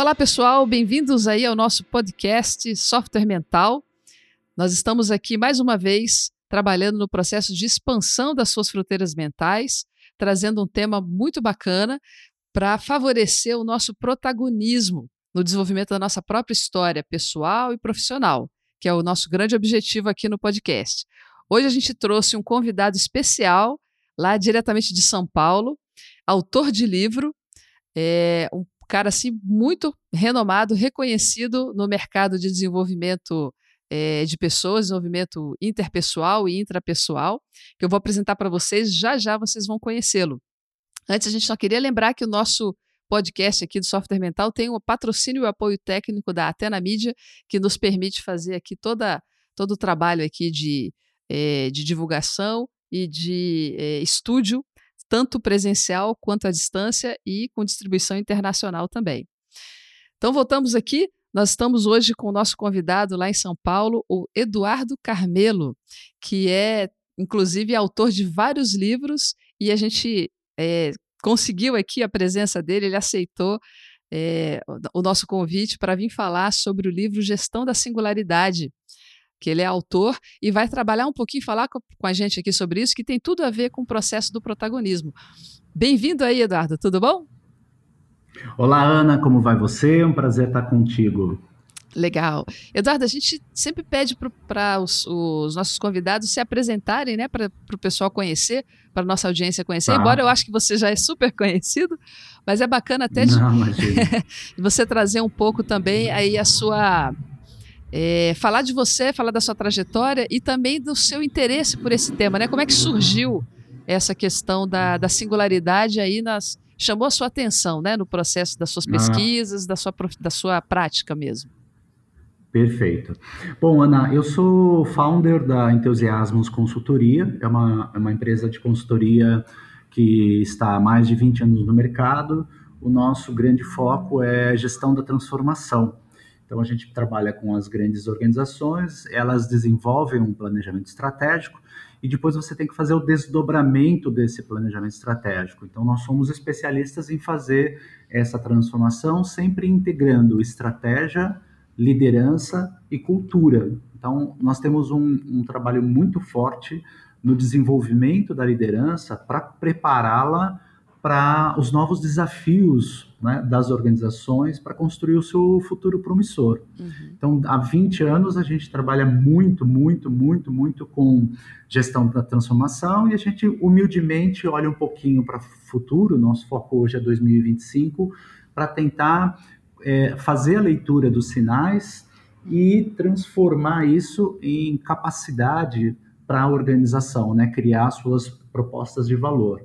Olá, pessoal, bem-vindos aí ao nosso podcast Software Mental. Nós estamos aqui mais uma vez trabalhando no processo de expansão das suas fronteiras mentais, trazendo um tema muito bacana para favorecer o nosso protagonismo no desenvolvimento da nossa própria história pessoal e profissional, que é o nosso grande objetivo aqui no podcast. Hoje a gente trouxe um convidado especial, lá diretamente de São Paulo, autor de livro, é, um cara assim muito renomado, reconhecido no mercado de desenvolvimento é, de pessoas, desenvolvimento interpessoal e intrapessoal, que eu vou apresentar para vocês, já já vocês vão conhecê-lo. Antes, a gente só queria lembrar que o nosso podcast aqui do Software Mental tem o patrocínio e o apoio técnico da Atena Mídia, que nos permite fazer aqui toda, todo o trabalho aqui de, é, de divulgação e de é, estúdio tanto presencial quanto à distância e com distribuição internacional também. Então, voltamos aqui. Nós estamos hoje com o nosso convidado lá em São Paulo, o Eduardo Carmelo, que é, inclusive, autor de vários livros, e a gente é, conseguiu aqui a presença dele, ele aceitou é, o nosso convite para vir falar sobre o livro Gestão da Singularidade, que ele é autor e vai trabalhar um pouquinho, falar com, a gente aqui sobre isso, que tem tudo a ver com o processo do protagonismo. Bem-vindo aí, Eduardo, tudo bom? Olá, Ana, como vai você? É um prazer estar contigo. Legal. Eduardo, a gente sempre pede para os, os, nossos convidados se apresentarem, né, para o pessoal conhecer, para a nossa audiência conhecer, tá. embora eu acho que você já é super conhecido, mas é bacana até de, Não, você trazer um pouco também aí a sua é, falar de você, falar da sua trajetória e também do seu interesse por esse tema, né? Como é que surgiu essa questão da, da singularidade aí nas chamou a sua atenção, né, no processo das suas ah. pesquisas, ah. da sua da sua prática mesmo? Perfeito. Bom, Ana, eu sou founder da Entusiasmos Consultoria, é uma, é uma empresa de consultoria que está há mais de 20 anos no mercado. O nosso grande foco é gestão da transformação. Então, a gente trabalha com as grandes organizações, elas desenvolvem um planejamento estratégico e depois você tem que fazer o desdobramento desse planejamento estratégico. Então, nós somos especialistas em fazer essa transformação, sempre integrando estratégia, liderança e cultura. Então, nós temos um, um trabalho muito forte no desenvolvimento da liderança para prepará-la para os novos desafios né, das organizações para construir o seu futuro promissor. Uhum. Então, há 20 anos a gente trabalha muito, muito, muito, muito com gestão da transformação e a gente humildemente olha um pouquinho para o futuro, nosso foco hoje é 2025, para tentar é, fazer a leitura dos sinais e transformar isso em capacidade para a organização, né, criar suas propostas de valor.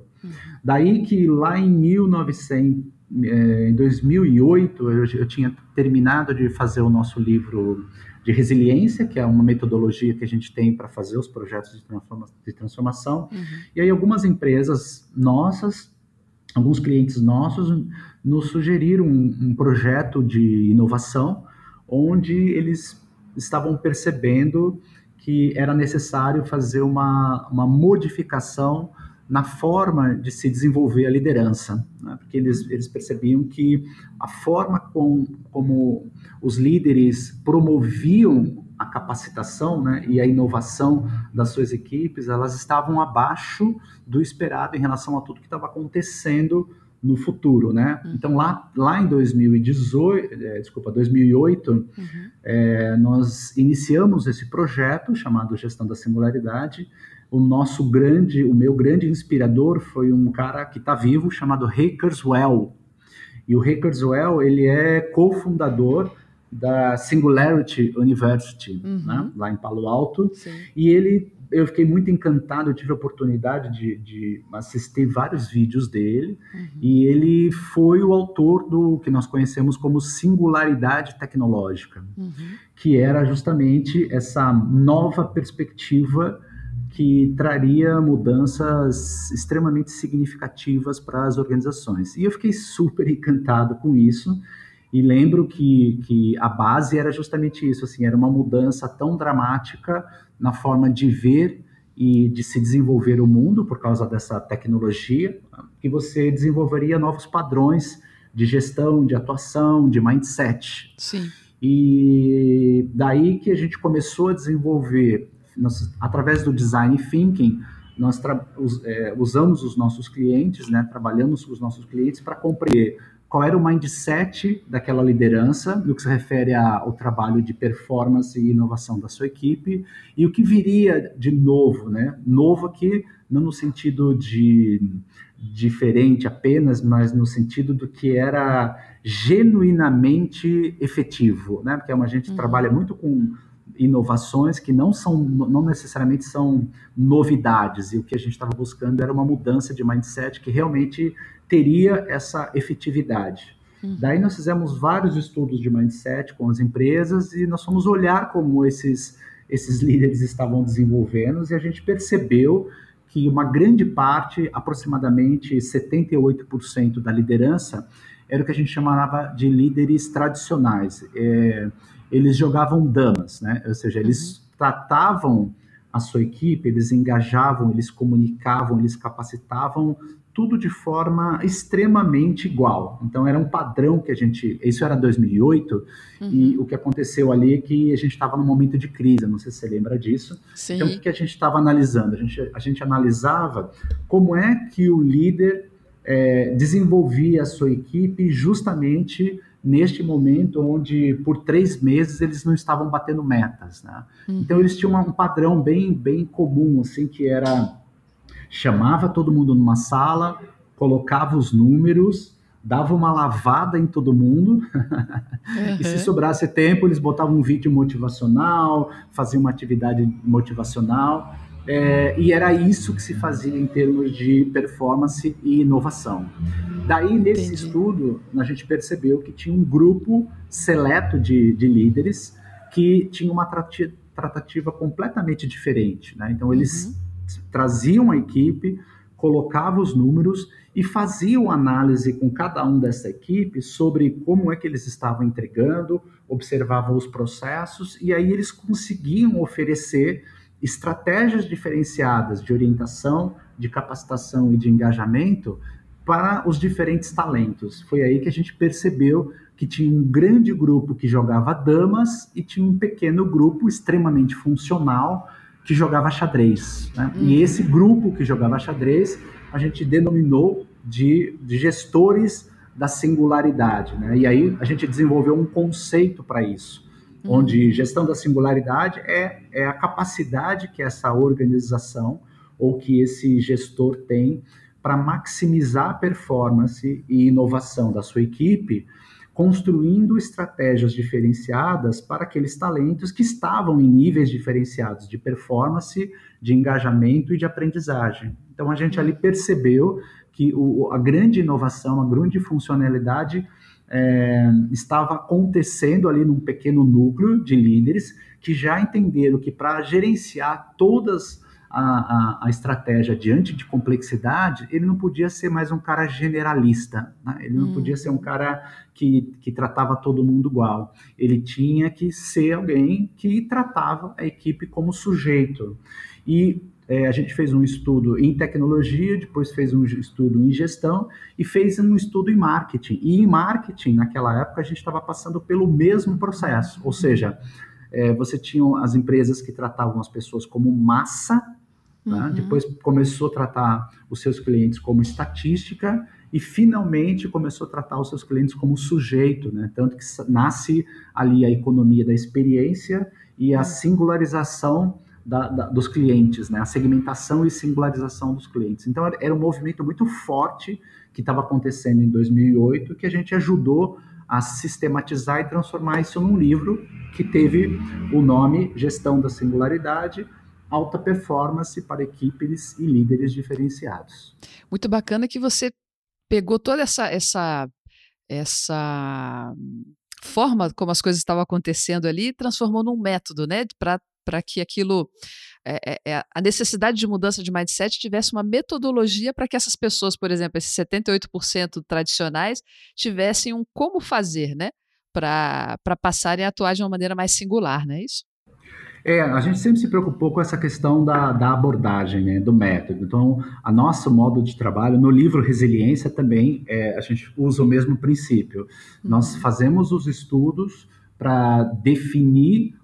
Daí que lá em 1900, é, em 2008, eu, eu tinha terminado de fazer o nosso livro de resiliência, que é uma metodologia que a gente tem para fazer os projetos de, transforma de transformação. Uhum. E aí algumas empresas nossas, alguns clientes nossos, nos sugeriram um, um projeto de inovação onde eles estavam percebendo que era necessário fazer uma, uma modificação na forma de se desenvolver a liderança, né? porque eles, eles percebiam que a forma com, como os líderes promoviam a capacitação né, e a inovação das suas equipes, elas estavam abaixo do esperado em relação a tudo que estava acontecendo no futuro, né? Uhum. Então lá, lá em 2018, é, desculpa, 2008, uhum. é, nós iniciamos esse projeto chamado Gestão da Singularidade, o nosso grande, o meu grande inspirador foi um cara que está vivo chamado Ray Kurzweil. E o Ray Kurzweil, ele é cofundador da Singularity University, uhum. né, lá em Palo Alto. Sim. E ele, eu fiquei muito encantado, eu tive a oportunidade de, de assistir vários vídeos dele. Uhum. E ele foi o autor do que nós conhecemos como singularidade tecnológica, uhum. que era justamente essa nova perspectiva que traria mudanças extremamente significativas para as organizações. E eu fiquei super encantado com isso. E lembro que, que a base era justamente isso, assim, era uma mudança tão dramática na forma de ver e de se desenvolver o mundo por causa dessa tecnologia, que você desenvolveria novos padrões de gestão, de atuação, de mindset. Sim. E daí que a gente começou a desenvolver, nós, através do design thinking, nós é, usamos os nossos clientes, né, trabalhamos com os nossos clientes para compreender qual era o mindset daquela liderança no que se refere ao trabalho de performance e inovação da sua equipe e o que viria de novo, né? Novo aqui não no sentido de diferente apenas, mas no sentido do que era genuinamente efetivo, né? Porque a gente uhum. trabalha muito com inovações que não são, não necessariamente são novidades, e o que a gente estava buscando era uma mudança de mindset que realmente teria essa efetividade. Uhum. Daí nós fizemos vários estudos de mindset com as empresas e nós fomos olhar como esses, esses líderes estavam desenvolvendo e a gente percebeu que uma grande parte, aproximadamente 78% da liderança, era o que a gente chamava de líderes tradicionais. É, eles jogavam damas, né? Ou seja, eles uhum. tratavam a sua equipe, eles engajavam, eles comunicavam, eles capacitavam tudo de forma extremamente igual. Então era um padrão que a gente, isso era 2008 uhum. e o que aconteceu ali é que a gente estava num momento de crise, não sei se você lembra disso. Sim. Então o que a gente estava analisando? A gente, a gente analisava como é que o líder é, desenvolvia a sua equipe justamente neste momento onde por três meses eles não estavam batendo metas, né? Uhum. Então eles tinham um padrão bem bem comum assim que era chamava todo mundo numa sala, colocava os números, dava uma lavada em todo mundo uhum. e se sobrasse tempo eles botavam um vídeo motivacional, faziam uma atividade motivacional é, e era isso que se fazia em termos de performance e inovação. Daí, nesse Entendi. estudo, a gente percebeu que tinha um grupo seleto de, de líderes que tinha uma tratativa completamente diferente. Né? Então, eles uhum. traziam a equipe, colocavam os números e faziam análise com cada um dessa equipe sobre como é que eles estavam entregando, observavam os processos e aí eles conseguiam oferecer estratégias diferenciadas de orientação, de capacitação e de engajamento para os diferentes talentos. Foi aí que a gente percebeu que tinha um grande grupo que jogava damas e tinha um pequeno grupo extremamente funcional que jogava xadrez. Né? Uhum. E esse grupo que jogava xadrez a gente denominou de, de gestores da singularidade. Né? E aí a gente desenvolveu um conceito para isso, uhum. onde gestão da singularidade é, é a capacidade que essa organização ou que esse gestor tem para maximizar a performance e inovação da sua equipe, construindo estratégias diferenciadas para aqueles talentos que estavam em níveis diferenciados de performance, de engajamento e de aprendizagem. Então a gente ali percebeu que o, a grande inovação, a grande funcionalidade é, estava acontecendo ali num pequeno núcleo de líderes que já entenderam que para gerenciar todas a, a, a, estratégia diante de complexidade, ele não podia ser mais um cara generalista, né? ele não hum. podia ser um cara que, que tratava todo mundo igual. Ele tinha que ser alguém que tratava a equipe como sujeito. E é, a gente fez um estudo em tecnologia, depois fez um estudo em gestão e fez um estudo em marketing. E em marketing, naquela época, a gente estava passando pelo mesmo processo, ou seja, é, você tinha as empresas que tratavam as pessoas como massa né? Uhum. Depois começou a tratar os seus clientes como estatística e finalmente começou a tratar os seus clientes como sujeito, né? tanto que nasce ali a economia da experiência e a uhum. singularização da, da, dos clientes, né? a segmentação e singularização dos clientes. Então era um movimento muito forte que estava acontecendo em 2008 que a gente ajudou a sistematizar e transformar isso num livro que teve o nome Gestão da Singularidade, alta performance para equipes e líderes diferenciados. Muito bacana que você pegou toda essa essa essa forma como as coisas estavam acontecendo ali transformou num método, né, para que aquilo é, é, a necessidade de mudança de mindset tivesse uma metodologia para que essas pessoas, por exemplo, esses 78% tradicionais, tivessem um como fazer, né? Para passarem a atuar de uma maneira mais singular, não é isso? É, a gente sempre se preocupou com essa questão da, da abordagem, né, do método. Então, a nosso modo de trabalho, no livro Resiliência também, é, a gente usa o mesmo princípio. Uhum. Nós fazemos os estudos para definir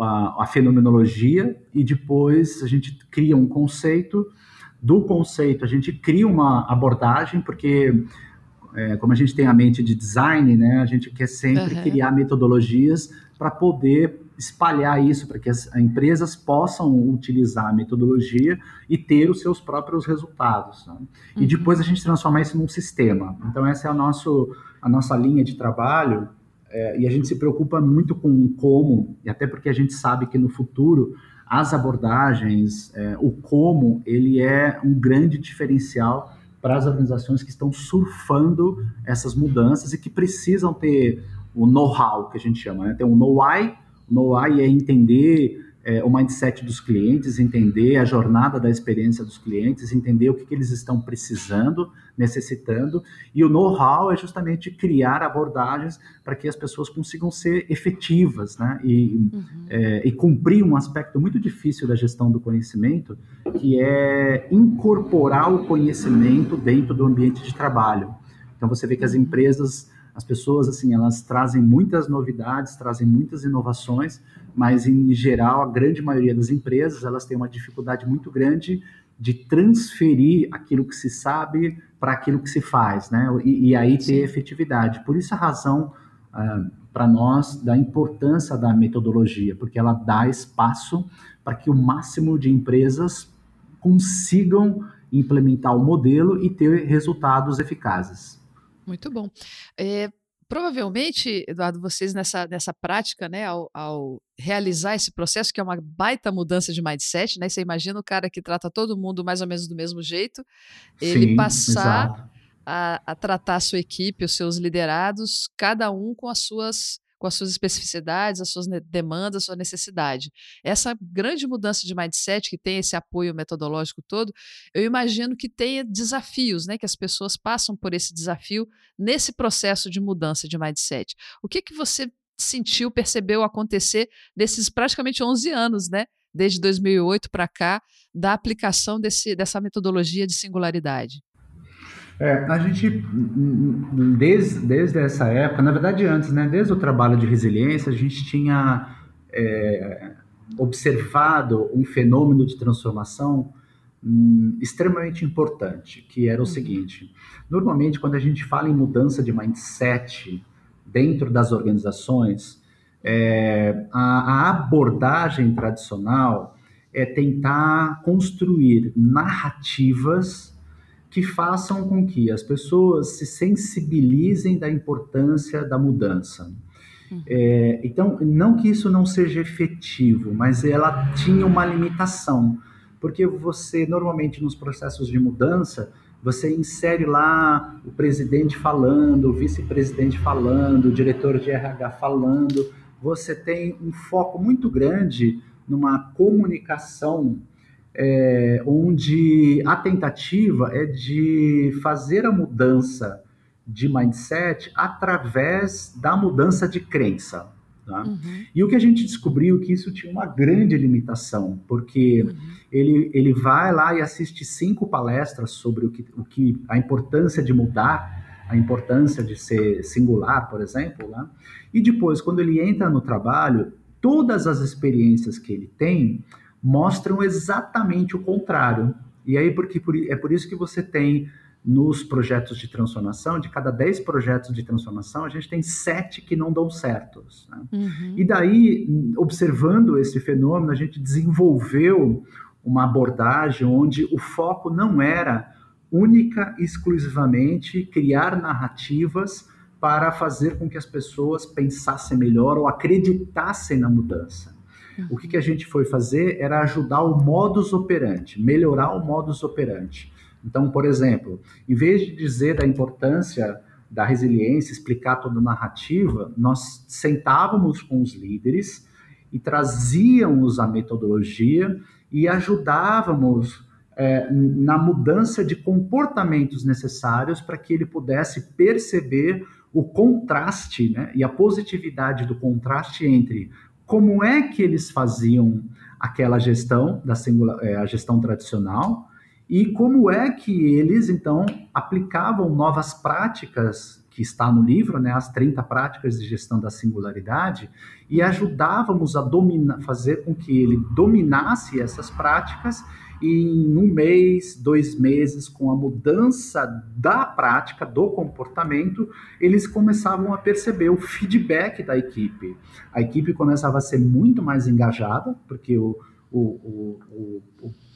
a, a fenomenologia e depois a gente cria um conceito. Do conceito, a gente cria uma abordagem, porque é, como a gente tem a mente de design, né, a gente quer sempre uhum. criar metodologias para poder espalhar isso para que as empresas possam utilizar a metodologia e ter os seus próprios resultados. Né? Uhum. E depois a gente transformar isso num sistema. Então, essa é a, nosso, a nossa linha de trabalho é, e a gente se preocupa muito com como, e até porque a gente sabe que no futuro as abordagens, é, o como, ele é um grande diferencial para as organizações que estão surfando essas mudanças e que precisam ter o know-how, que a gente chama, né? Tem um know-why, know-why é entender é, o mindset dos clientes, entender a jornada da experiência dos clientes, entender o que, que eles estão precisando, necessitando, e o know-how é justamente criar abordagens para que as pessoas consigam ser efetivas, né? E, uhum. é, e cumprir um aspecto muito difícil da gestão do conhecimento, que é incorporar o conhecimento dentro do ambiente de trabalho. Então você vê que as uhum. empresas as pessoas, assim, elas trazem muitas novidades, trazem muitas inovações, mas, em geral, a grande maioria das empresas, elas têm uma dificuldade muito grande de transferir aquilo que se sabe para aquilo que se faz, né? E, e aí ter efetividade. Por isso a razão ah, para nós da importância da metodologia, porque ela dá espaço para que o máximo de empresas consigam implementar o modelo e ter resultados eficazes. Muito bom. É, provavelmente, Eduardo, vocês nessa, nessa prática, né, ao, ao, realizar esse processo, que é uma baita mudança de mindset, né? Você imagina o cara que trata todo mundo mais ou menos do mesmo jeito, ele Sim, passar a, a, tratar a sua equipe, os seus liderados, cada um com as suas com as suas especificidades, as suas demandas, a sua necessidade. Essa grande mudança de mindset que tem esse apoio metodológico todo, eu imagino que tenha desafios, né, que as pessoas passam por esse desafio nesse processo de mudança de mindset. O que que você sentiu, percebeu acontecer desses praticamente 11 anos, né, desde 2008 para cá, da aplicação desse, dessa metodologia de singularidade? É, a gente, desde, desde essa época, na verdade antes, né, desde o trabalho de resiliência, a gente tinha é, observado um fenômeno de transformação hum, extremamente importante, que era o uhum. seguinte: normalmente, quando a gente fala em mudança de mindset dentro das organizações, é, a, a abordagem tradicional é tentar construir narrativas que façam com que as pessoas se sensibilizem da importância da mudança. Uhum. É, então, não que isso não seja efetivo, mas ela tinha uma limitação, porque você normalmente nos processos de mudança você insere lá o presidente falando, o vice-presidente falando, o diretor de RH falando. Você tem um foco muito grande numa comunicação é, onde a tentativa é de fazer a mudança de mindset através da mudança de crença. Tá? Uhum. E o que a gente descobriu é que isso tinha uma grande limitação, porque uhum. ele, ele vai lá e assiste cinco palestras sobre o que, o que a importância de mudar, a importância de ser singular, por exemplo, né? e depois, quando ele entra no trabalho, todas as experiências que ele tem mostram exatamente o contrário. E aí, porque é por isso que você tem nos projetos de transformação, de cada 10 projetos de transformação, a gente tem sete que não dão certo. Né? Uhum. E daí, observando esse fenômeno, a gente desenvolveu uma abordagem onde o foco não era única e exclusivamente criar narrativas para fazer com que as pessoas pensassem melhor ou acreditassem na mudança. O que, que a gente foi fazer era ajudar o modus operandi, melhorar o modus operandi. Então, por exemplo, em vez de dizer da importância da resiliência, explicar toda a narrativa, nós sentávamos com os líderes e trazíamos a metodologia e ajudávamos é, na mudança de comportamentos necessários para que ele pudesse perceber o contraste né, e a positividade do contraste entre como é que eles faziam aquela gestão da singular, é, a gestão tradicional? E como é que eles então aplicavam novas práticas que está no livro, né, as 30 práticas de gestão da singularidade, e ajudávamos a dominar, fazer com que ele dominasse essas práticas e em um mês, dois meses, com a mudança da prática, do comportamento, eles começavam a perceber o feedback da equipe. A equipe começava a ser muito mais engajada, porque o, o, o,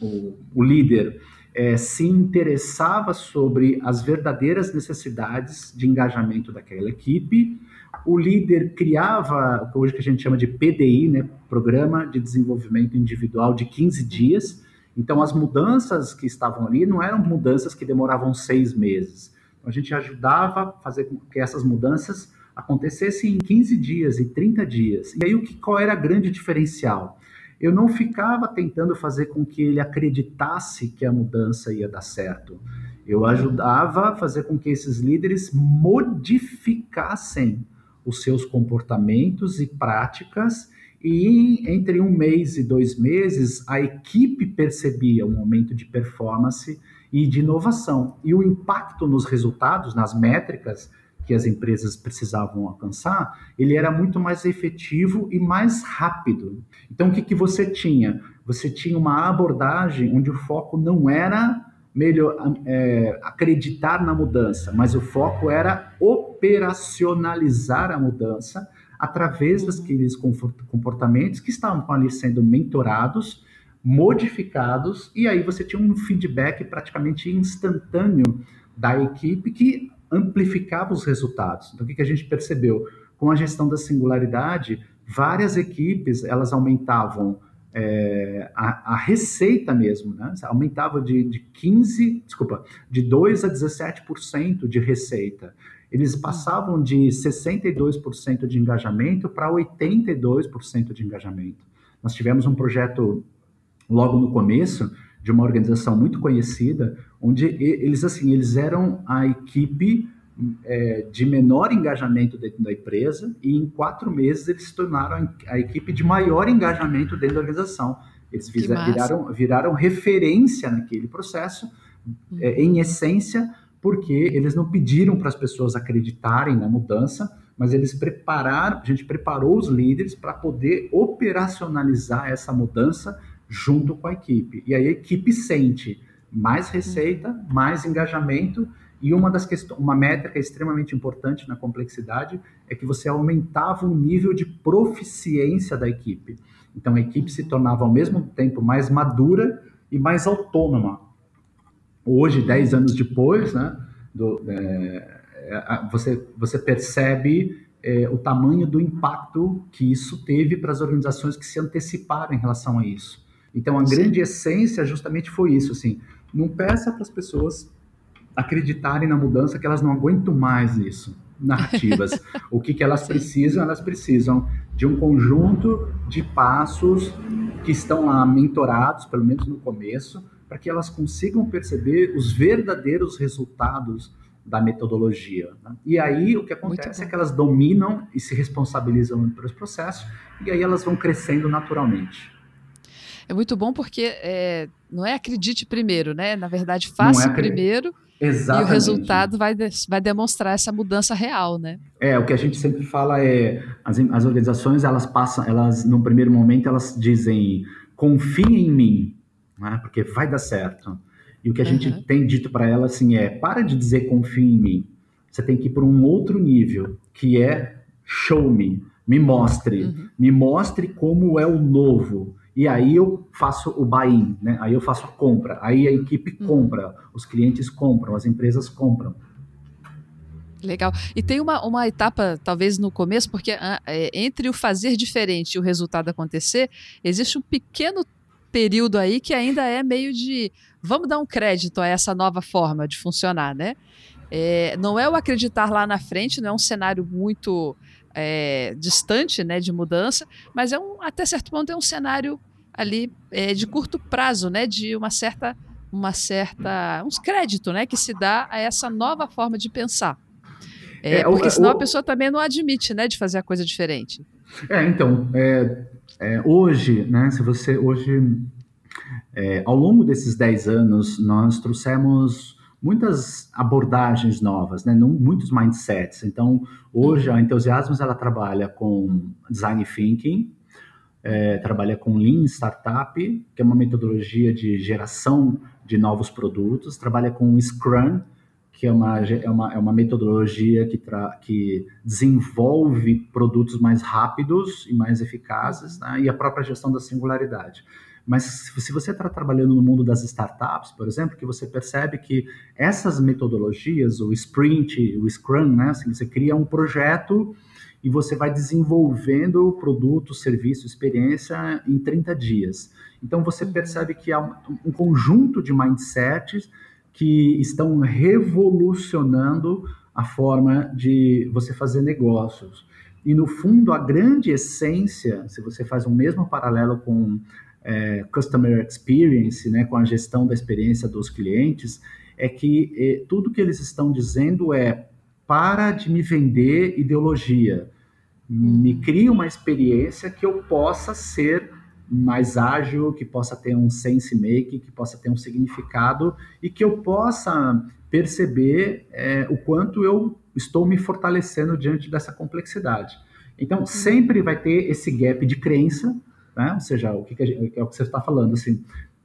o, o líder é, se interessava sobre as verdadeiras necessidades de engajamento daquela equipe. O líder criava, hoje que a gente chama de PDI, né, Programa de Desenvolvimento Individual de 15 dias, então, as mudanças que estavam ali não eram mudanças que demoravam seis meses. Então, a gente ajudava a fazer com que essas mudanças acontecessem em 15 dias e 30 dias. E aí, o que, qual era a grande diferencial? Eu não ficava tentando fazer com que ele acreditasse que a mudança ia dar certo. Eu ajudava a fazer com que esses líderes modificassem os seus comportamentos e práticas e entre um mês e dois meses, a equipe percebia um aumento de performance e de inovação. E o impacto nos resultados, nas métricas que as empresas precisavam alcançar, ele era muito mais efetivo e mais rápido. Então, o que, que você tinha? Você tinha uma abordagem onde o foco não era melhor, é, acreditar na mudança, mas o foco era operacionalizar a mudança através daqueles comportamentos que estavam ali sendo mentorados, modificados, e aí você tinha um feedback praticamente instantâneo da equipe que amplificava os resultados. Então, o que, que a gente percebeu? Com a gestão da singularidade, várias equipes, elas aumentavam é, a, a, receita mesmo, né? Aumentava de, de 15, desculpa, de 2 a 17% de receita eles hum. passavam de 62% de engajamento para 82% de engajamento. Nós tivemos um projeto logo no começo de uma organização muito conhecida, onde eles assim eles eram a equipe é, de menor engajamento dentro da empresa e em quatro meses eles se tornaram a equipe de maior engajamento dentro da organização. Eles viraram, viraram referência naquele processo, hum. é, em essência, porque eles não pediram para as pessoas acreditarem na mudança, mas eles prepararam, a gente preparou os líderes para poder operacionalizar essa mudança junto com a equipe. E aí a equipe sente mais receita, mais engajamento e uma das questões, uma métrica extremamente importante na complexidade é que você aumentava o nível de proficiência da equipe. Então a equipe se tornava ao mesmo tempo mais madura e mais autônoma hoje, 10 anos depois, né, do, é, você, você percebe é, o tamanho do impacto que isso teve para as organizações que se anteciparam em relação a isso. Então, a Sim. grande essência justamente foi isso, assim, não peça para as pessoas acreditarem na mudança que elas não aguentam mais isso, narrativas. o que, que elas precisam? Elas precisam de um conjunto de passos que estão lá mentorados, pelo menos no começo, para que elas consigam perceber os verdadeiros resultados da metodologia. Né? E aí o que acontece é que elas dominam e se responsabilizam pelos processos, e aí elas vão crescendo naturalmente. É muito bom porque é, não é acredite primeiro, né? Na verdade, faça é primeiro. Exatamente. E o resultado vai, vai demonstrar essa mudança real, né? É, o que a gente sempre fala é, as, as organizações, elas passam, elas, no primeiro momento, elas dizem, confie em mim, né? porque vai dar certo. E o que a uhum. gente tem dito para ela assim é: para de dizer confia em mim. Você tem que ir para um outro nível, que é show me, me mostre, uhum. me mostre como é o novo. E aí eu faço o buy-in, né? Aí eu faço a compra, aí a equipe uhum. compra, os clientes compram, as empresas compram. Legal. E tem uma, uma etapa, talvez no começo, porque ah, é, entre o fazer diferente e o resultado acontecer, existe um pequeno período aí que ainda é meio de vamos dar um crédito a essa nova forma de funcionar, né? É, não é o acreditar lá na frente, não é um cenário muito é, distante né, de mudança, mas é um, até certo ponto é um cenário ali é, de curto prazo, né? De uma certa, uma certa, uns créditos, né? Que se dá a essa nova forma de pensar. É, é porque senão a pessoa também não admite, né, de fazer a coisa diferente. É, então, é, é, hoje, né, se você, hoje, é, ao longo desses 10 anos, nós trouxemos muitas abordagens novas, né, muitos mindsets. Então, hoje a Entusiasmos, ela trabalha com Design Thinking, é, trabalha com Lean Startup, que é uma metodologia de geração de novos produtos, trabalha com Scrum, que é uma, é uma, é uma metodologia que, tra, que desenvolve produtos mais rápidos e mais eficazes, né? e a própria gestão da singularidade. Mas se você está trabalhando no mundo das startups, por exemplo, que você percebe que essas metodologias, o sprint, o scrum, né? Assim, você cria um projeto e você vai desenvolvendo o produto, serviço, experiência em 30 dias. Então você uhum. percebe que há um conjunto de mindsets que estão revolucionando a forma de você fazer negócios. E, no fundo, a grande essência, se você faz um mesmo paralelo com é, Customer Experience, né, com a gestão da experiência dos clientes, é que é, tudo que eles estão dizendo é para de me vender ideologia, me uhum. crie uma experiência que eu possa ser mais ágil, que possa ter um sense make, que possa ter um significado e que eu possa perceber é, o quanto eu estou me fortalecendo diante dessa complexidade. Então, sempre vai ter esse gap de crença, né? ou seja, o que, que gente, é o que você está falando, assim,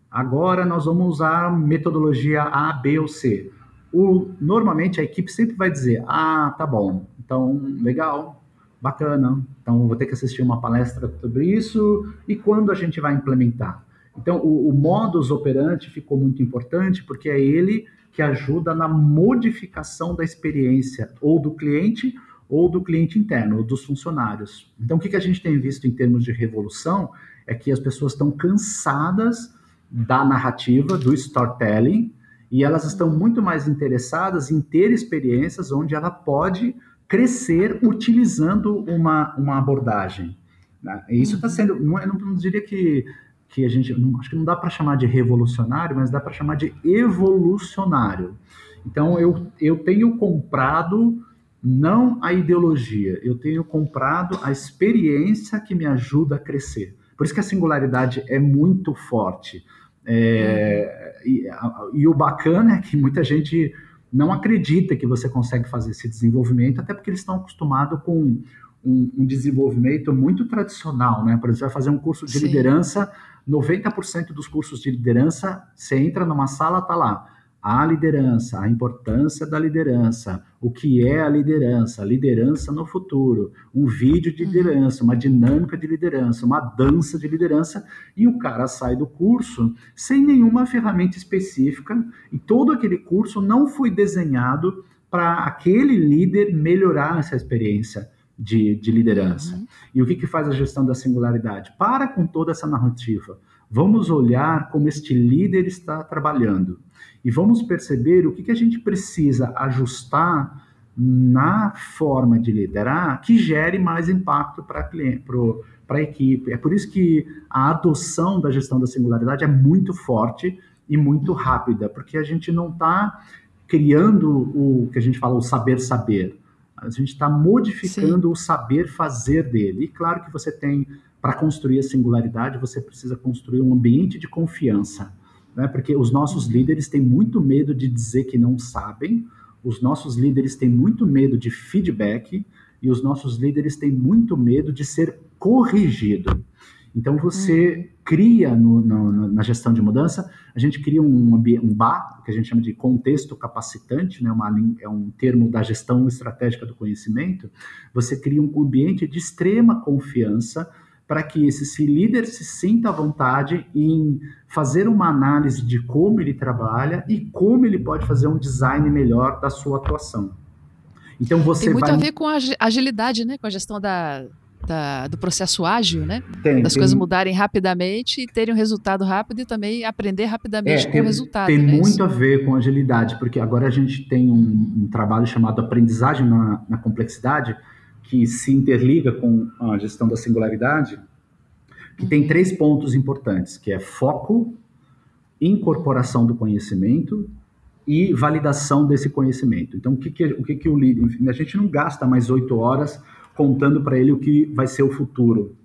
agora nós vamos usar metodologia A, B ou C. O, normalmente a equipe sempre vai dizer, ah, tá bom, então, legal, bacana, então vou ter que assistir uma palestra sobre isso, e quando a gente vai implementar? Então, o, o modus operandi ficou muito importante, porque é ele que ajuda na modificação da experiência, ou do cliente, ou do cliente interno, ou dos funcionários. Então, o que, que a gente tem visto em termos de revolução é que as pessoas estão cansadas da narrativa, do storytelling, e elas estão muito mais interessadas em ter experiências onde ela pode crescer utilizando uma, uma abordagem. Né? E isso está uhum. sendo, não, eu não, diria que, que a gente, não, acho que não dá para chamar de revolucionário, mas dá para chamar de evolucionário. Então, eu, eu tenho comprado não a ideologia, eu tenho comprado a experiência que me ajuda a crescer. Por isso que a singularidade é muito forte. É, uhum. e, a, e, o bacana é que muita gente não acredita que você consegue fazer esse desenvolvimento, até porque eles estão acostumados com um, um desenvolvimento muito tradicional, né? Por exemplo, você vai fazer um curso de Sim. liderança, 90% dos cursos de liderança, você entra numa sala, tá lá a liderança, a importância da liderança, o que é a liderança, a liderança no futuro, um vídeo de uhum. liderança, uma dinâmica de liderança, uma dança de liderança, e o cara sai do curso sem nenhuma ferramenta específica, e todo aquele curso não foi desenhado para aquele líder melhorar essa experiência de, de liderança. Uhum. E o que, que faz a gestão da singularidade? Para com toda essa narrativa. Vamos olhar como este líder está trabalhando e vamos perceber o que, que a gente precisa ajustar na forma de liderar que gere mais impacto para a equipe. É por isso que a adoção da gestão da singularidade é muito forte e muito rápida, porque a gente não está criando o que a gente fala, o saber saber. A gente está modificando Sim. o saber fazer dele. E claro que você tem, para construir a singularidade, você precisa construir um ambiente de confiança né? porque os nossos líderes têm muito medo de dizer que não sabem, os nossos líderes têm muito medo de feedback e os nossos líderes têm muito medo de ser corrigido. Então você uhum. cria no, no, na gestão de mudança, a gente cria um, um BA, que a gente chama de contexto capacitante, né, uma, é um termo da gestão estratégica do conhecimento. Você cria um ambiente de extrema confiança para que esse líder se sinta à vontade em fazer uma análise de como ele trabalha e como ele pode fazer um design melhor da sua atuação. Então você Tem muito vai... a ver com a agilidade, né? Com a gestão da, da, do processo ágil, né? Tem, das tem... coisas mudarem rapidamente e terem um resultado rápido e também aprender rapidamente é, com tem, o resultado. Tem né? muito Isso. a ver com agilidade, porque agora a gente tem um, um trabalho chamado aprendizagem na, na complexidade, que se interliga com a gestão da singularidade, que uhum. tem três pontos importantes, que é foco, incorporação do conhecimento e validação desse conhecimento. Então, o que, que, o, que, que o líder... A gente não gasta mais oito horas contando para ele o que vai ser o futuro.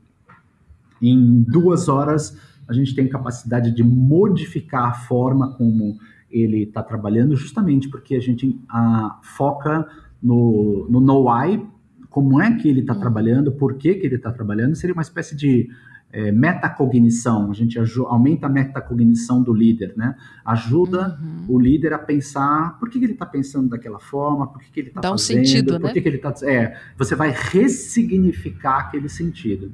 Em duas horas, a gente tem capacidade de modificar a forma como ele está trabalhando, justamente porque a gente a, foca no, no know-why, como é que ele está hum. trabalhando, por que, que ele está trabalhando, seria uma espécie de é, metacognição, a gente aumenta a metacognição do líder, né? Ajuda uhum. o líder a pensar por que, que ele está pensando daquela forma, por que, que ele está fazendo, um sentido, por né? que, que ele está... É, você vai ressignificar aquele sentido.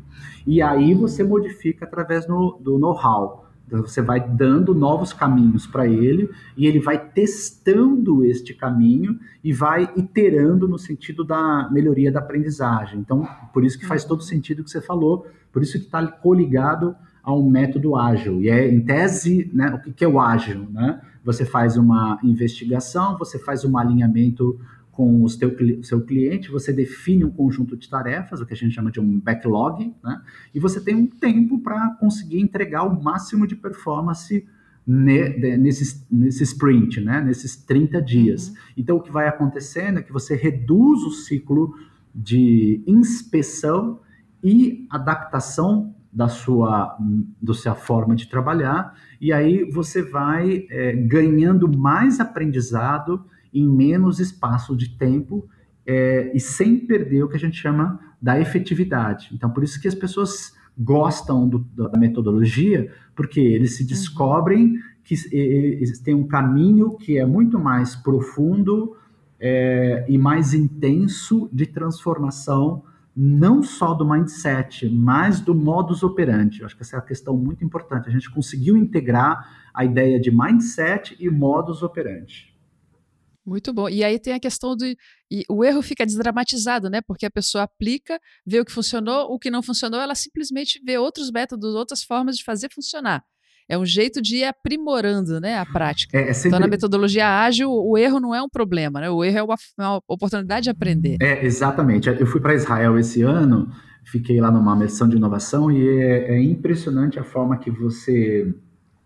E aí você modifica através no, do know-how. Você vai dando novos caminhos para ele e ele vai testando este caminho e vai iterando no sentido da melhoria da aprendizagem. Então, por isso que faz todo sentido o que você falou, por isso que está coligado ao método ágil. E é, em tese, né, o que é o ágil? Né? Você faz uma investigação, você faz um alinhamento com o seu, seu cliente, você define um conjunto de tarefas, o que a gente chama de um backlog, né? e você tem um tempo para conseguir entregar o máximo de performance ne, nesse, nesse sprint, né? nesses 30 dias. Uhum. Então, o que vai acontecendo é que você reduz o ciclo de inspeção e adaptação da sua, da sua forma de trabalhar, e aí você vai é, ganhando mais aprendizado em menos espaço de tempo é, e sem perder o que a gente chama da efetividade. Então, por isso que as pessoas gostam do, da metodologia, porque eles se uhum. descobrem que eles têm um caminho que é muito mais profundo é, e mais intenso de transformação, não só do mindset, mas do modus operandi. Eu acho que essa é a questão muito importante. A gente conseguiu integrar a ideia de mindset e modus operandi. Muito bom. E aí tem a questão de. E o erro fica desdramatizado, né? Porque a pessoa aplica, vê o que funcionou, o que não funcionou, ela simplesmente vê outros métodos, outras formas de fazer funcionar. É um jeito de ir aprimorando né, a prática. É, é sempre... Então, na metodologia ágil, o erro não é um problema, né? O erro é uma, uma oportunidade de aprender. É, exatamente. Eu fui para Israel esse ano, fiquei lá numa missão de inovação e é, é impressionante a forma que você.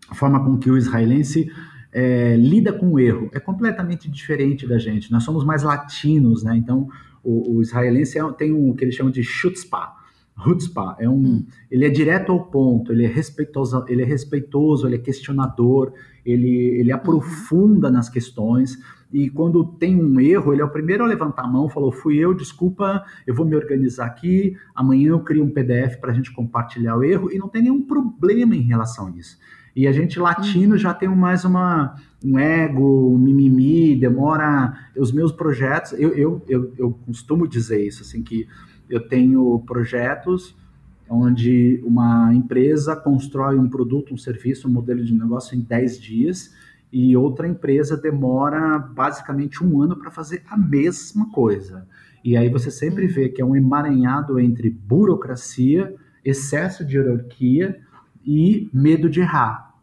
a forma com que o israelense é, lida com o erro. É completamente diferente da gente. Nós somos mais latinos, né? Então, o, o israelense é, tem um que eles chamam de chutzpah. Chutzpah é um, hum. ele é direto ao ponto, ele é respeitoso, ele é respeitoso, ele é questionador, ele, ele aprofunda uhum. nas questões e quando tem um erro, ele é o primeiro a levantar a mão, falou, fui eu, desculpa, eu vou me organizar aqui, amanhã eu crio um PDF para a gente compartilhar o erro e não tem nenhum problema em relação a isso. E a gente latino uhum. já tem mais uma, um ego, um mimimi, demora. Os meus projetos, eu, eu, eu, eu costumo dizer isso, assim, que eu tenho projetos onde uma empresa constrói um produto, um serviço, um modelo de negócio em 10 dias e outra empresa demora basicamente um ano para fazer a mesma coisa. E aí você sempre uhum. vê que é um emaranhado entre burocracia, excesso de hierarquia e medo de errar.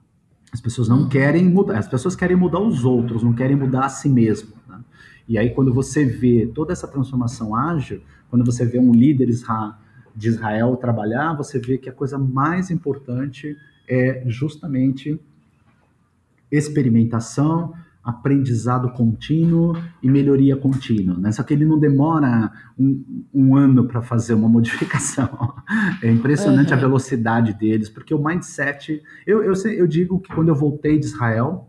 As pessoas não querem mudar, as pessoas querem mudar os outros, não querem mudar a si mesmo. Né? E aí, quando você vê toda essa transformação ágil, quando você vê um líder de Israel trabalhar, você vê que a coisa mais importante é justamente experimentação, aprendizado contínuo e melhoria contínua. Né? Só que ele não demora um, um ano para fazer uma modificação. É impressionante uhum. a velocidade deles, porque o mindset. Eu, eu, eu digo que quando eu voltei de Israel,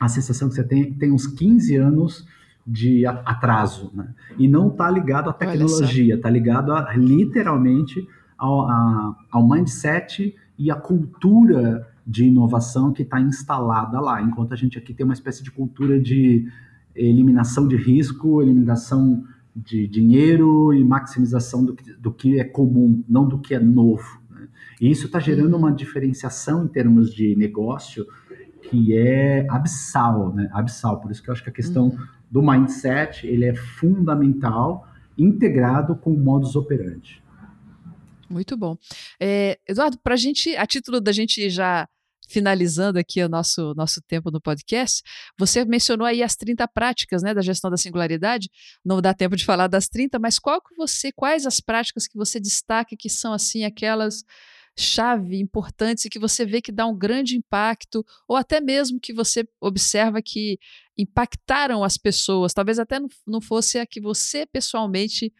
a sensação que você tem tem uns 15 anos de atraso. Né? E não está ligado à tecnologia, está ligado a, literalmente ao, a, ao mindset e à cultura de inovação que está instalada lá, enquanto a gente aqui tem uma espécie de cultura de eliminação de risco, eliminação de dinheiro e maximização do que, do que é comum, não do que é novo. Né? E isso está gerando uma diferenciação em termos de negócio que é abissal, né? Abissal. Por isso que eu acho que a questão uhum. do mindset ele é fundamental, integrado com o modus operandi. Muito bom. É, Eduardo, para a gente, a título da gente já finalizando aqui o nosso, nosso tempo no podcast, você mencionou aí as 30 práticas né, da gestão da singularidade. Não dá tempo de falar das 30, mas qual que você, quais as práticas que você destaca que são assim aquelas chave importantes e que você vê que dá um grande impacto, ou até mesmo que você observa que impactaram as pessoas, talvez até não, não fosse a que você pessoalmente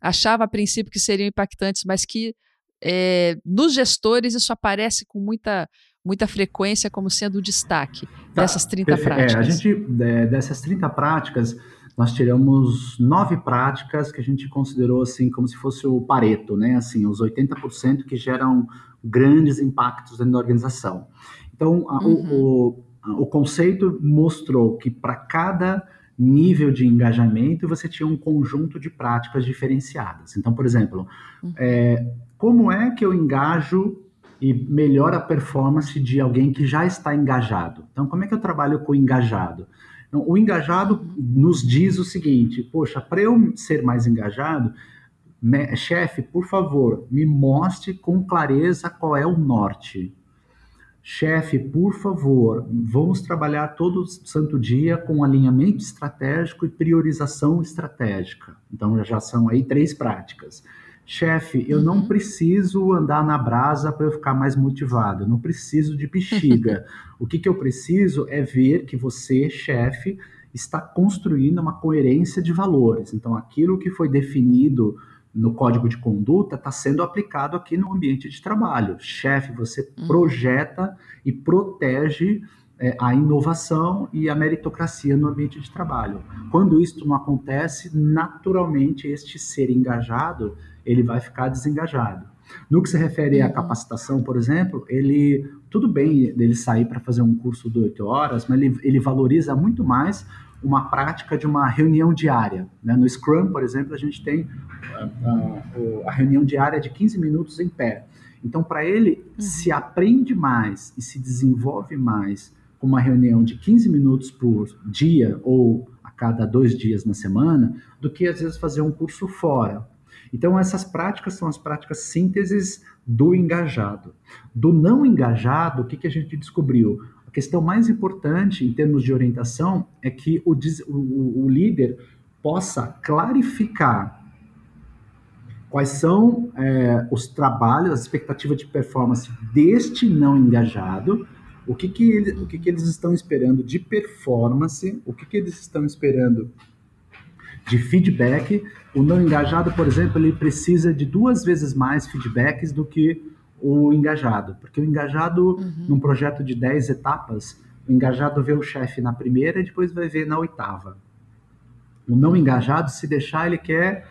achava a princípio que seriam impactantes, mas que é, nos gestores isso aparece com muita, muita frequência como sendo o destaque tá, dessas 30 perfeito. práticas? É, a gente, é, dessas 30 práticas, nós tiramos nove práticas que a gente considerou assim como se fosse o Pareto, né? Assim, os 80% que geram grandes impactos dentro da organização. Então, a, uhum. o, o, o conceito mostrou que para cada nível de engajamento você tinha um conjunto de práticas diferenciadas. Então, por exemplo, uhum. é, como é que eu engajo e melhora a performance de alguém que já está engajado? Então, como é que eu trabalho com o engajado? Então, o engajado nos diz o seguinte: poxa, para eu ser mais engajado, chefe, por favor, me mostre com clareza qual é o norte. Chefe, por favor, vamos trabalhar todo santo dia com alinhamento estratégico e priorização estratégica. Então já são aí três práticas. Chefe, eu uhum. não preciso andar na brasa para eu ficar mais motivado, eu não preciso de bexiga. o que, que eu preciso é ver que você, chefe, está construindo uma coerência de valores. Então, aquilo que foi definido no código de conduta está sendo aplicado aqui no ambiente de trabalho. Chefe, você uhum. projeta e protege é, a inovação e a meritocracia no ambiente de trabalho. Quando isso não acontece, naturalmente este ser engajado ele vai ficar desengajado. No que se refere à uhum. capacitação, por exemplo, ele tudo bem ele sair para fazer um curso de oito horas, mas ele, ele valoriza muito mais uma prática de uma reunião diária. Né? No Scrum, por exemplo, a gente tem a, a, a reunião diária de 15 minutos em pé. Então, para ele, uhum. se aprende mais e se desenvolve mais com uma reunião de 15 minutos por dia ou a cada dois dias na semana, do que às vezes fazer um curso fora. Então, essas práticas são as práticas sínteses do engajado. Do não engajado, o que, que a gente descobriu? A questão mais importante em termos de orientação é que o, o, o líder possa clarificar quais são é, os trabalhos, as expectativas de performance deste não engajado, o que, que, ele, o que, que eles estão esperando de performance, o que, que eles estão esperando de feedback. O não engajado, por exemplo, ele precisa de duas vezes mais feedbacks do que o engajado, porque o engajado, uhum. num projeto de 10 etapas, o engajado vê o chefe na primeira e depois vai ver na oitava. O não engajado, se deixar, ele quer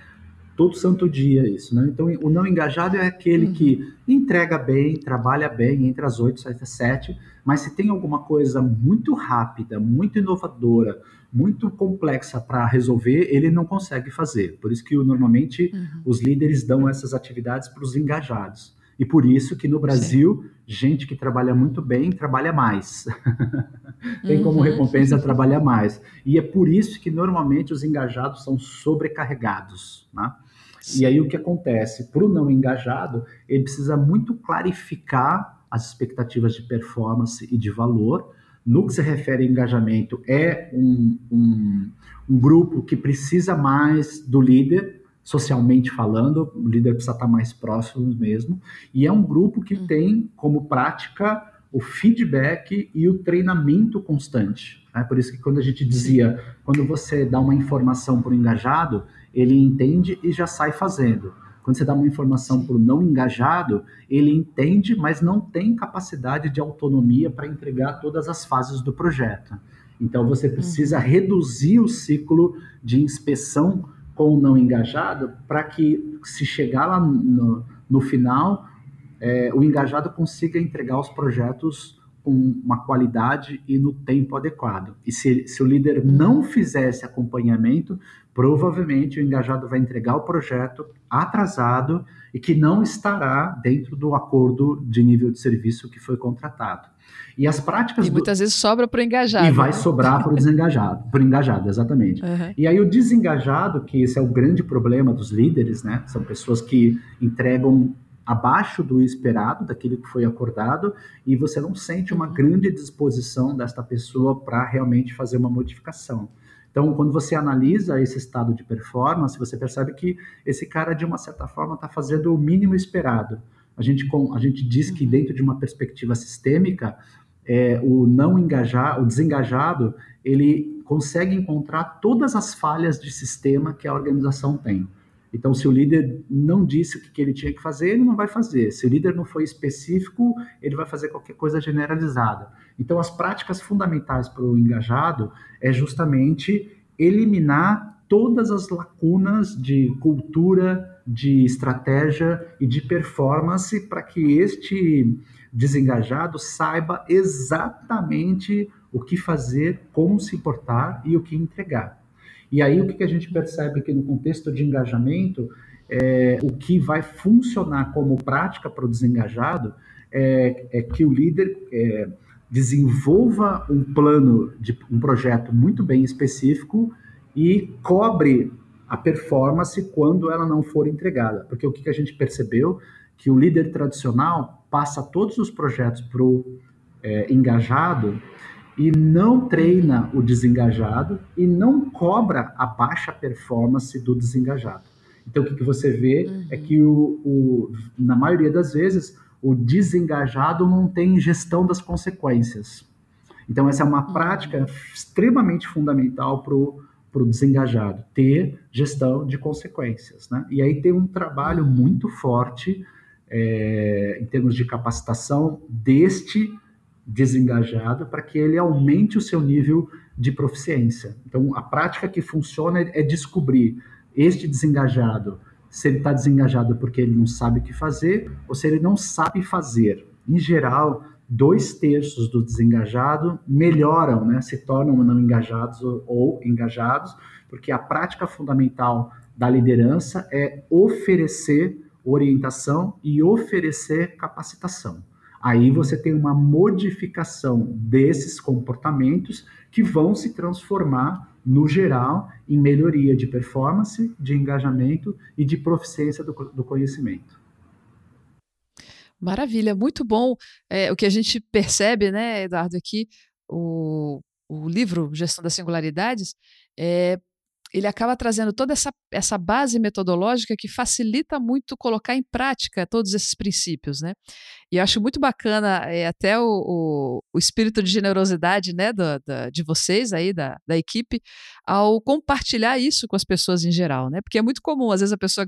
todo santo dia isso, né? Então, o não engajado é aquele uhum. que entrega bem, trabalha bem, entre as 8 e as 7, mas se tem alguma coisa muito rápida, muito inovadora, muito complexa para resolver, ele não consegue fazer. Por isso que normalmente uhum. os líderes dão essas atividades para os engajados. E por isso que no Brasil, Sim. gente que trabalha muito bem trabalha mais. Tem como uhum. recompensa trabalhar mais. E é por isso que normalmente os engajados são sobrecarregados. Né? E aí o que acontece? Para o não engajado, ele precisa muito clarificar as expectativas de performance e de valor. No que se refere a engajamento, é um, um, um grupo que precisa mais do líder, socialmente falando, o líder precisa estar mais próximo mesmo, e é um grupo que uhum. tem como prática o feedback e o treinamento constante. É por isso que quando a gente dizia, quando você dá uma informação para o engajado, ele entende e já sai fazendo. Quando você dá uma informação para o não engajado, ele entende, mas não tem capacidade de autonomia para entregar todas as fases do projeto. Então você precisa uhum. reduzir o ciclo de inspeção com não engajado, para que se chegar lá no, no final, é, o engajado consiga entregar os projetos com uma qualidade e no tempo adequado. E se, se o líder não fizer esse acompanhamento, provavelmente o engajado vai entregar o projeto atrasado e que não estará dentro do acordo de nível de serviço que foi contratado. E as práticas. E muitas do... vezes sobra para o engajado. E vai né? sobrar para o desengajado, para o engajado, exatamente. Uhum. E aí o desengajado, que esse é o grande problema dos líderes, né? São pessoas que entregam abaixo do esperado, daquilo que foi acordado, e você não sente uma uhum. grande disposição desta pessoa para realmente fazer uma modificação. Então, quando você analisa esse estado de performance, você percebe que esse cara, de uma certa forma, está fazendo o mínimo esperado. A gente, a gente diz que, uhum. dentro de uma perspectiva sistêmica, é, o não engajar, o desengajado, ele consegue encontrar todas as falhas de sistema que a organização tem. Então, se o líder não disse o que ele tinha que fazer, ele não vai fazer. Se o líder não foi específico, ele vai fazer qualquer coisa generalizada. Então, as práticas fundamentais para o engajado é justamente eliminar todas as lacunas de cultura, de estratégia e de performance para que este desengajado saiba exatamente o que fazer, como se importar e o que entregar. E aí o que a gente percebe que no contexto de engajamento, é, o que vai funcionar como prática para o desengajado é, é que o líder é, desenvolva um plano de um projeto muito bem específico e cobre a performance quando ela não for entregada. Porque o que a gente percebeu que o líder tradicional passa todos os projetos para o é, engajado e não treina o desengajado e não cobra a baixa performance do desengajado. Então, o que, que você vê é uhum. é que, o, o, na maioria das vezes, o desengajado não tem gestão das consequências. Então, essa é uma uhum. prática extremamente fundamental para o desengajado, ter gestão de consequências. Né? E aí tem um trabalho uhum. muito forte é, em termos de capacitação deste desengajado para que ele aumente o seu nível de proficiência. Então, a prática que funciona é descobrir este desengajado, se ele está desengajado porque ele não sabe o que fazer ou se ele não sabe fazer. Em geral, dois terços do desengajado melhoram, né, se tornam não engajados ou, engajados, porque a prática fundamental da liderança é oferecer orientação e oferecer capacitação. Aí você tem uma modificação desses comportamentos que vão se transformar, no geral, em melhoria de performance, de engajamento e de proficiência do, do conhecimento. Maravilha, muito bom. É, o que a gente percebe, né, Eduardo, aqui, o, o livro Gestão das Singularidades, é, ele acaba trazendo toda essa, essa base metodológica que facilita muito colocar em prática todos esses princípios, né? E eu acho muito bacana é, até o, o, o, espírito de generosidade, né, do, da, de vocês aí, da, da equipe, ao compartilhar isso com as pessoas em geral, né? Porque é muito comum, às vezes a pessoa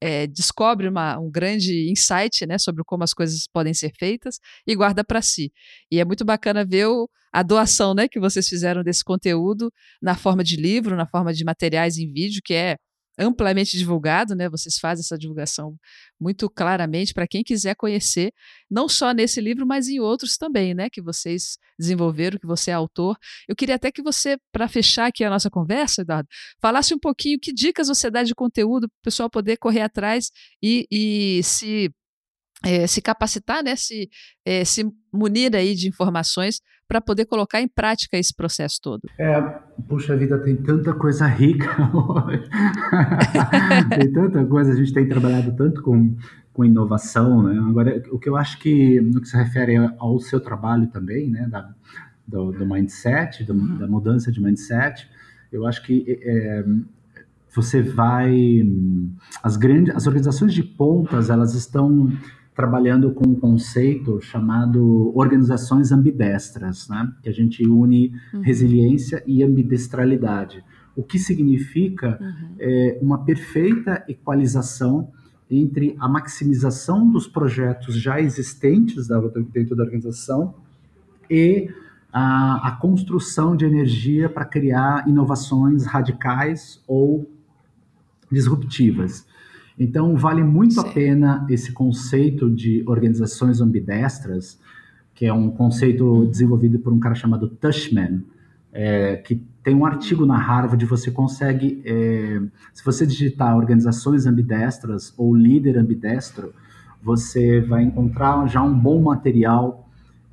é, descobre uma, um grande insight, né, sobre como as coisas podem ser feitas e guarda para si. E é muito bacana ver o, a doação, né, que vocês fizeram desse conteúdo na forma de livro, na forma de materiais em vídeo, que é amplamente divulgado, né? Vocês fazem essa divulgação muito claramente para quem quiser conhecer, não só nesse livro, mas em outros também, né? Que vocês desenvolveram, que você é autor. Eu queria até que você, para fechar aqui a nossa conversa, Eduardo, falasse um pouquinho que dicas você dá de conteúdo para o pessoal poder correr atrás e, e se é, se capacitar, né, se, é, se munir aí de informações para poder colocar em prática esse processo todo? É, puxa vida, tem tanta coisa rica hoje. tem tanta coisa, a gente tem trabalhado tanto com, com inovação, né? Agora, o que eu acho que, no que se refere ao seu trabalho também, né, da, do, do mindset, do, uhum. da mudança de mindset, eu acho que é, você vai as grandes as organizações de pontas elas estão trabalhando com um conceito chamado organizações ambidestras, né? que a gente une uhum. resiliência e ambidestralidade. O que significa uhum. é, uma perfeita equalização entre a maximização dos projetos já existentes dentro da organização e a, a construção de energia para criar inovações radicais ou disruptivas. Então, vale muito Sim. a pena esse conceito de organizações ambidestras, que é um conceito uhum. desenvolvido por um cara chamado Tushman, é, que tem um artigo na Harvard, você consegue, é, se você digitar organizações ambidestras ou líder ambidestro, você vai encontrar já um bom material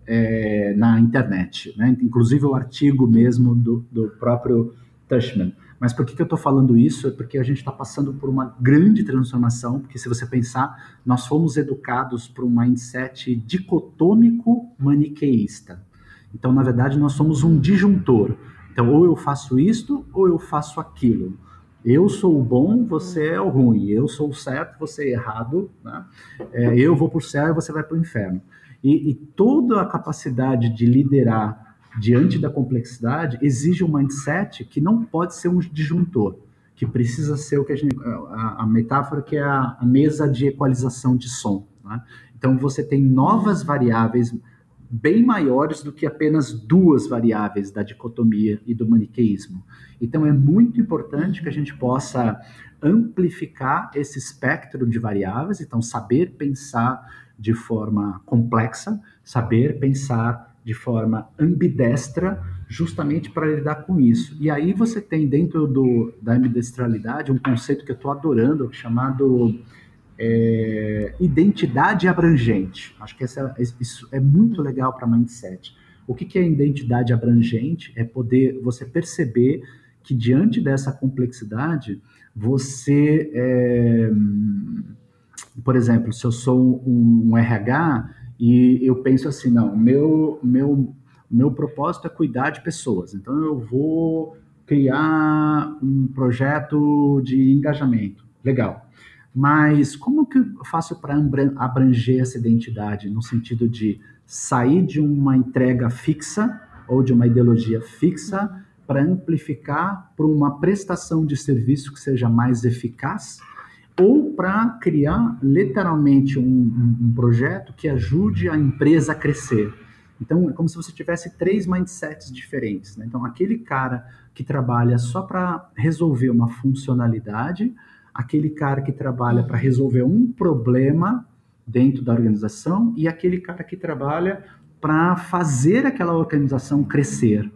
é, na internet, né? inclusive o artigo mesmo do, do próprio Tushman. Mas por que, que eu estou falando isso? É porque a gente está passando por uma grande transformação, porque se você pensar, nós fomos educados por um mindset dicotômico maniqueísta. Então, na verdade, nós somos um disjuntor. Então, ou eu faço isto, ou eu faço aquilo. Eu sou o bom, você é o ruim. Eu sou o certo, você é errado. Né? É, eu vou para o céu e você vai para o inferno. E, e toda a capacidade de liderar diante da complexidade, exige um mindset que não pode ser um disjuntor, que precisa ser o que a gente. A, a metáfora que é a, a, mesa de equalização de som. Né? Então você tem novas variáveis bem maiores do que apenas duas variáveis da dicotomia e do maniqueísmo. Então é muito importante que a gente possa amplificar esse espectro de variáveis, então saber pensar de forma complexa, saber pensar de forma ambidestra, justamente para lidar com isso. E aí você tem dentro do, da ambidestralidade um conceito que eu estou adorando, chamado é, identidade abrangente. Acho que essa, isso é muito legal para mindset. O que, que é identidade abrangente? É poder você perceber que diante dessa complexidade, você, é, por exemplo, se eu sou um, um RH e eu penso assim, não, meu meu meu propósito é cuidar de pessoas, então eu vou criar um projeto de engajamento, legal. Mas como que eu faço para abranger essa identidade no sentido de sair de uma entrega fixa ou de uma ideologia fixa para amplificar para uma prestação de serviço que seja mais eficaz ou para criar literalmente um, um, um, projeto que ajude a empresa a crescer. Então, é como se você tivesse três mindsets diferentes. Né? Então, aquele cara que trabalha só para resolver uma funcionalidade, aquele cara que trabalha para resolver um problema dentro da organização e aquele cara que trabalha para fazer aquela organização crescer.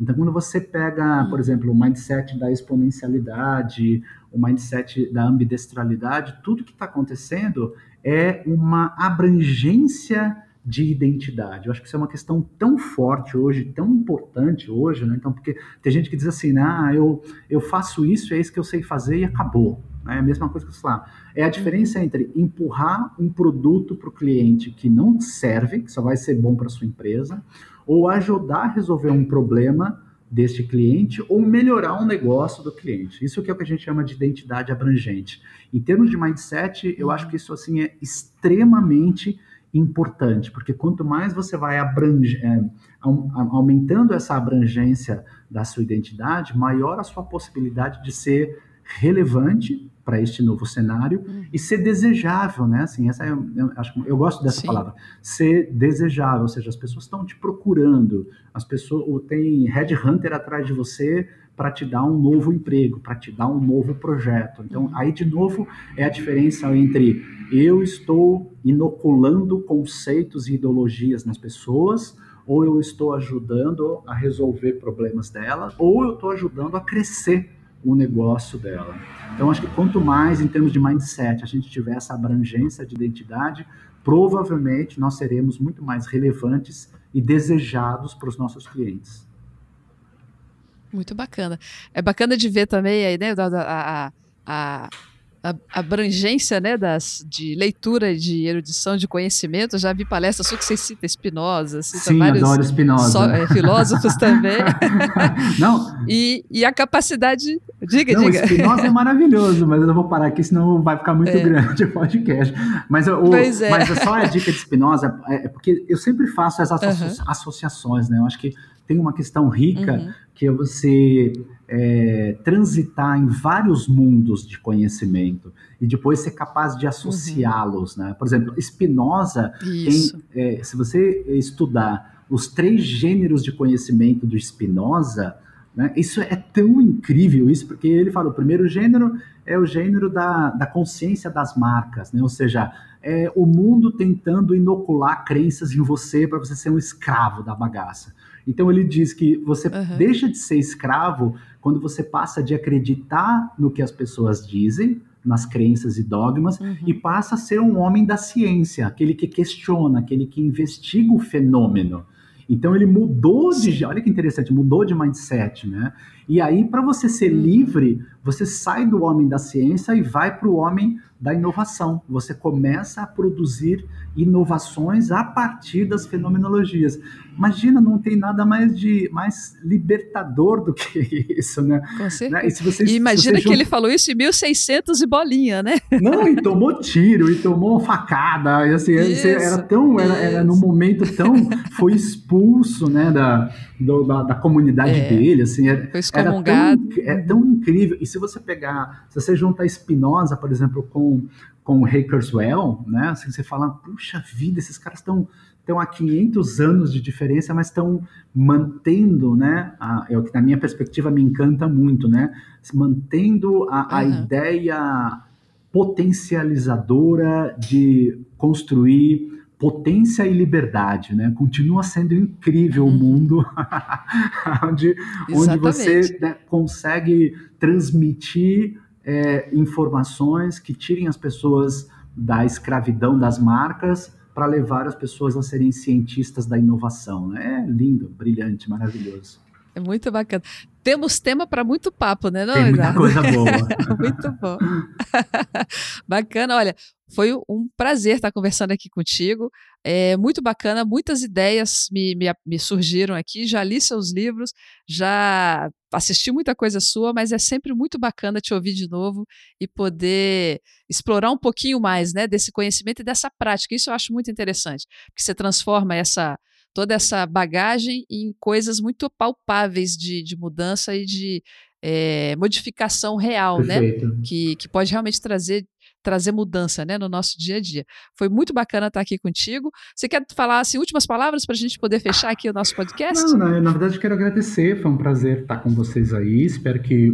Então, quando você pega, por exemplo, o mindset da exponencialidade, o mindset da ambidestralidade, tudo que está acontecendo é uma abrangência de identidade. Eu acho que isso é uma questão tão forte hoje, tão importante hoje, né? Então, porque tem gente que diz assim, né? ah, eu, eu faço isso, é isso que eu sei fazer e acabou. É a mesma coisa que eu falar. É a diferença entre empurrar um produto para o cliente que não serve, que só vai ser bom para sua empresa, ou ajudar a resolver um problema deste cliente ou melhorar um negócio do cliente. Isso que é o que a gente chama de identidade abrangente. Em termos de mindset, eu acho que isso assim é extremamente importante, porque quanto mais você vai abranger, é, aumentando essa abrangência da sua identidade, maior a sua possibilidade de ser relevante para este novo cenário uhum. e ser desejável, né? Assim, essa é, eu, acho, eu gosto dessa Sim. palavra, ser desejável, ou seja, as pessoas estão te procurando, as pessoas tem headhunter atrás de você para te dar um novo emprego, para te dar um novo projeto. Então, uhum. aí de novo é a diferença entre eu estou inoculando conceitos e ideologias nas pessoas ou eu estou ajudando a resolver problemas dela, ou eu estou ajudando a crescer o negócio dela. Então, acho que quanto mais, em termos de mindset, a gente tiver essa abrangência de identidade, provavelmente nós seremos muito mais relevantes e desejados para os nossos clientes. Muito bacana. É bacana de ver também aí, né, a, a, a abrangência né, das, de leitura, de erudição, de conhecimento. Já vi palestras sua que você cita Spinoza, cita Sim, vários adoro Spinoza. So, é, filósofos também. Não. E, e a capacidade. Diga, não, diga. Spinoza é maravilhoso, mas eu não vou parar aqui, senão vai ficar muito é. grande o podcast. Mas, o, pois é. mas só a dica de Spinoza, é, é porque eu sempre faço essas uhum. associações, né? Eu acho que tem uma questão rica uhum. que é você é, transitar em vários mundos de conhecimento e depois ser capaz de associá-los, uhum. né? Por exemplo, Spinoza tem, é, se você estudar os três gêneros de conhecimento do Spinoza, né, isso é tão incrível isso, porque ele fala, o primeiro gênero é o gênero da, da consciência das marcas, né? ou seja, é o mundo tentando inocular crenças em você para você ser um escravo da bagaça. Então ele diz que você uhum. deixa de ser escravo quando você passa de acreditar no que as pessoas dizem, nas crenças e dogmas, uhum. e passa a ser um homem da ciência, aquele que questiona, aquele que investiga o fenômeno. Então ele mudou de, olha que interessante, mudou de mindset, né? E aí para você ser uhum. livre, você sai do homem da ciência e vai para o homem da inovação. Você começa a produzir inovações a partir das fenomenologias. Imagina, não tem nada mais de mais libertador do que isso, né? Com certeza. Né? E, você, e imagina que ele falou isso em 1600 e bolinha, né? Não, e tomou tiro, e tomou facada, e assim, isso, era tão, era, era num momento tão, foi expulso, né, da, do, da, da, comunidade é, dele, assim, era, foi excomungado. Era tão, é tão incrível, e se você pegar, se você juntar Spinoza, por exemplo, com com o Ray Kurzweil, né? Assim, você fala, puxa vida, esses caras estão estão há 500 anos de diferença, mas estão mantendo, né? A, é o que na minha perspectiva me encanta muito, né? Mantendo a, a ideia potencializadora de construir potência e liberdade, né? Continua sendo incrível uhum. o mundo onde, onde você né, consegue transmitir é, informações que tirem as pessoas da escravidão das marcas para levar as pessoas a serem cientistas da inovação. É lindo, brilhante, maravilhoso. É muito bacana. Temos tema para muito papo, né, não, Tem muita coisa boa. muito bom. bacana, olha, foi um prazer estar conversando aqui contigo. É muito bacana, muitas ideias me, me, me, surgiram aqui. Já li seus livros, já assisti muita coisa sua, mas é sempre muito bacana te ouvir de novo e poder explorar um pouquinho mais né, desse conhecimento e dessa prática. Isso eu acho muito interessante, porque você transforma essa toda essa bagagem em coisas muito palpáveis de, de mudança e de é, modificação real, né? Perfeito. né? Que, que pode realmente trazer trazer mudança né, no nosso dia a dia. Foi muito bacana estar aqui contigo. Você quer falar assim, últimas palavras para a gente poder fechar aqui o nosso podcast? Não, não, na verdade quero agradecer, foi um prazer estar com vocês aí. Espero que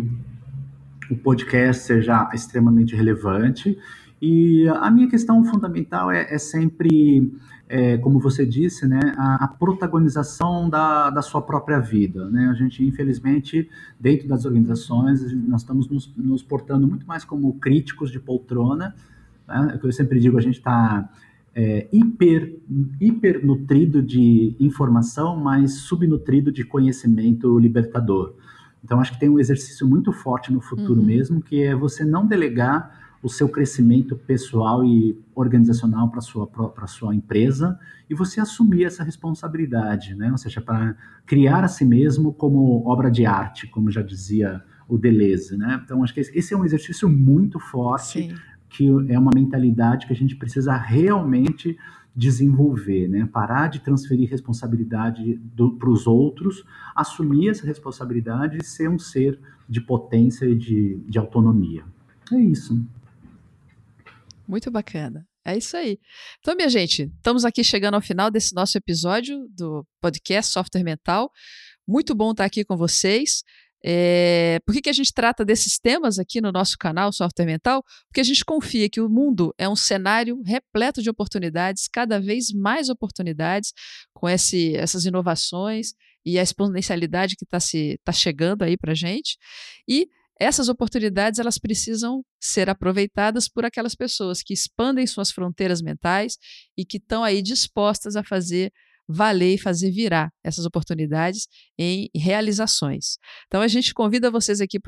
o podcast seja extremamente relevante. E a minha questão fundamental é, é sempre é, como você disse, né, a, a, protagonização da, da sua própria vida. Né? A gente, infelizmente, dentro das organizações, nós estamos nos, nos portando muito mais como críticos de poltrona. Né? É eu sempre digo, a gente está é, hiper, hiper nutrido de informação, mas subnutrido de conhecimento libertador. Então, acho que tem um exercício muito forte no futuro uhum. mesmo, que é você não delegar o seu crescimento pessoal e organizacional para sua para sua empresa e você assumir essa responsabilidade, né? Ou seja, para criar a si mesmo como obra de arte, como já dizia o Deleuze, né? Então acho que esse é um exercício muito forte Sim. que é uma mentalidade que a gente precisa realmente desenvolver, né? Parar de transferir responsabilidade para os outros, assumir essa responsabilidade e ser um ser de potência e de, de autonomia. É isso. Muito bacana. É isso aí. Então, minha gente, estamos aqui chegando ao final desse nosso episódio do podcast Software Mental. Muito bom estar aqui com vocês. É, por que, que a gente trata desses temas aqui no nosso canal Software Mental? Porque a gente confia que o mundo é um cenário repleto de oportunidades, cada vez mais oportunidades, com esse, essas inovações e a exponencialidade que está tá chegando aí para a gente. E essas oportunidades elas precisam ser aproveitadas por aquelas pessoas que expandem suas fronteiras mentais e que estão aí dispostas a fazer valer e fazer virar essas oportunidades em realizações. Então a gente convida vocês aqui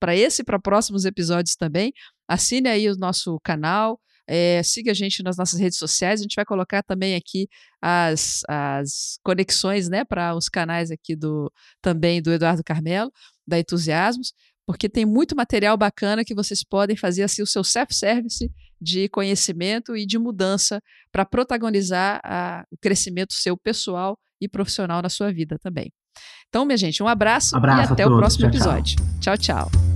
para esse e para próximos episódios também. Assine aí o nosso canal, é, siga a gente nas nossas redes sociais. A gente vai colocar também aqui as, as conexões né, para os canais aqui do também do Eduardo Carmelo, da Entusiasmos porque tem muito material bacana que vocês podem fazer assim o seu self-service de conhecimento e de mudança para protagonizar a, o crescimento seu pessoal e profissional na sua vida também. Então, minha gente, um abraço, abraço e até o próximo tchau, episódio. tchau. tchau. tchau.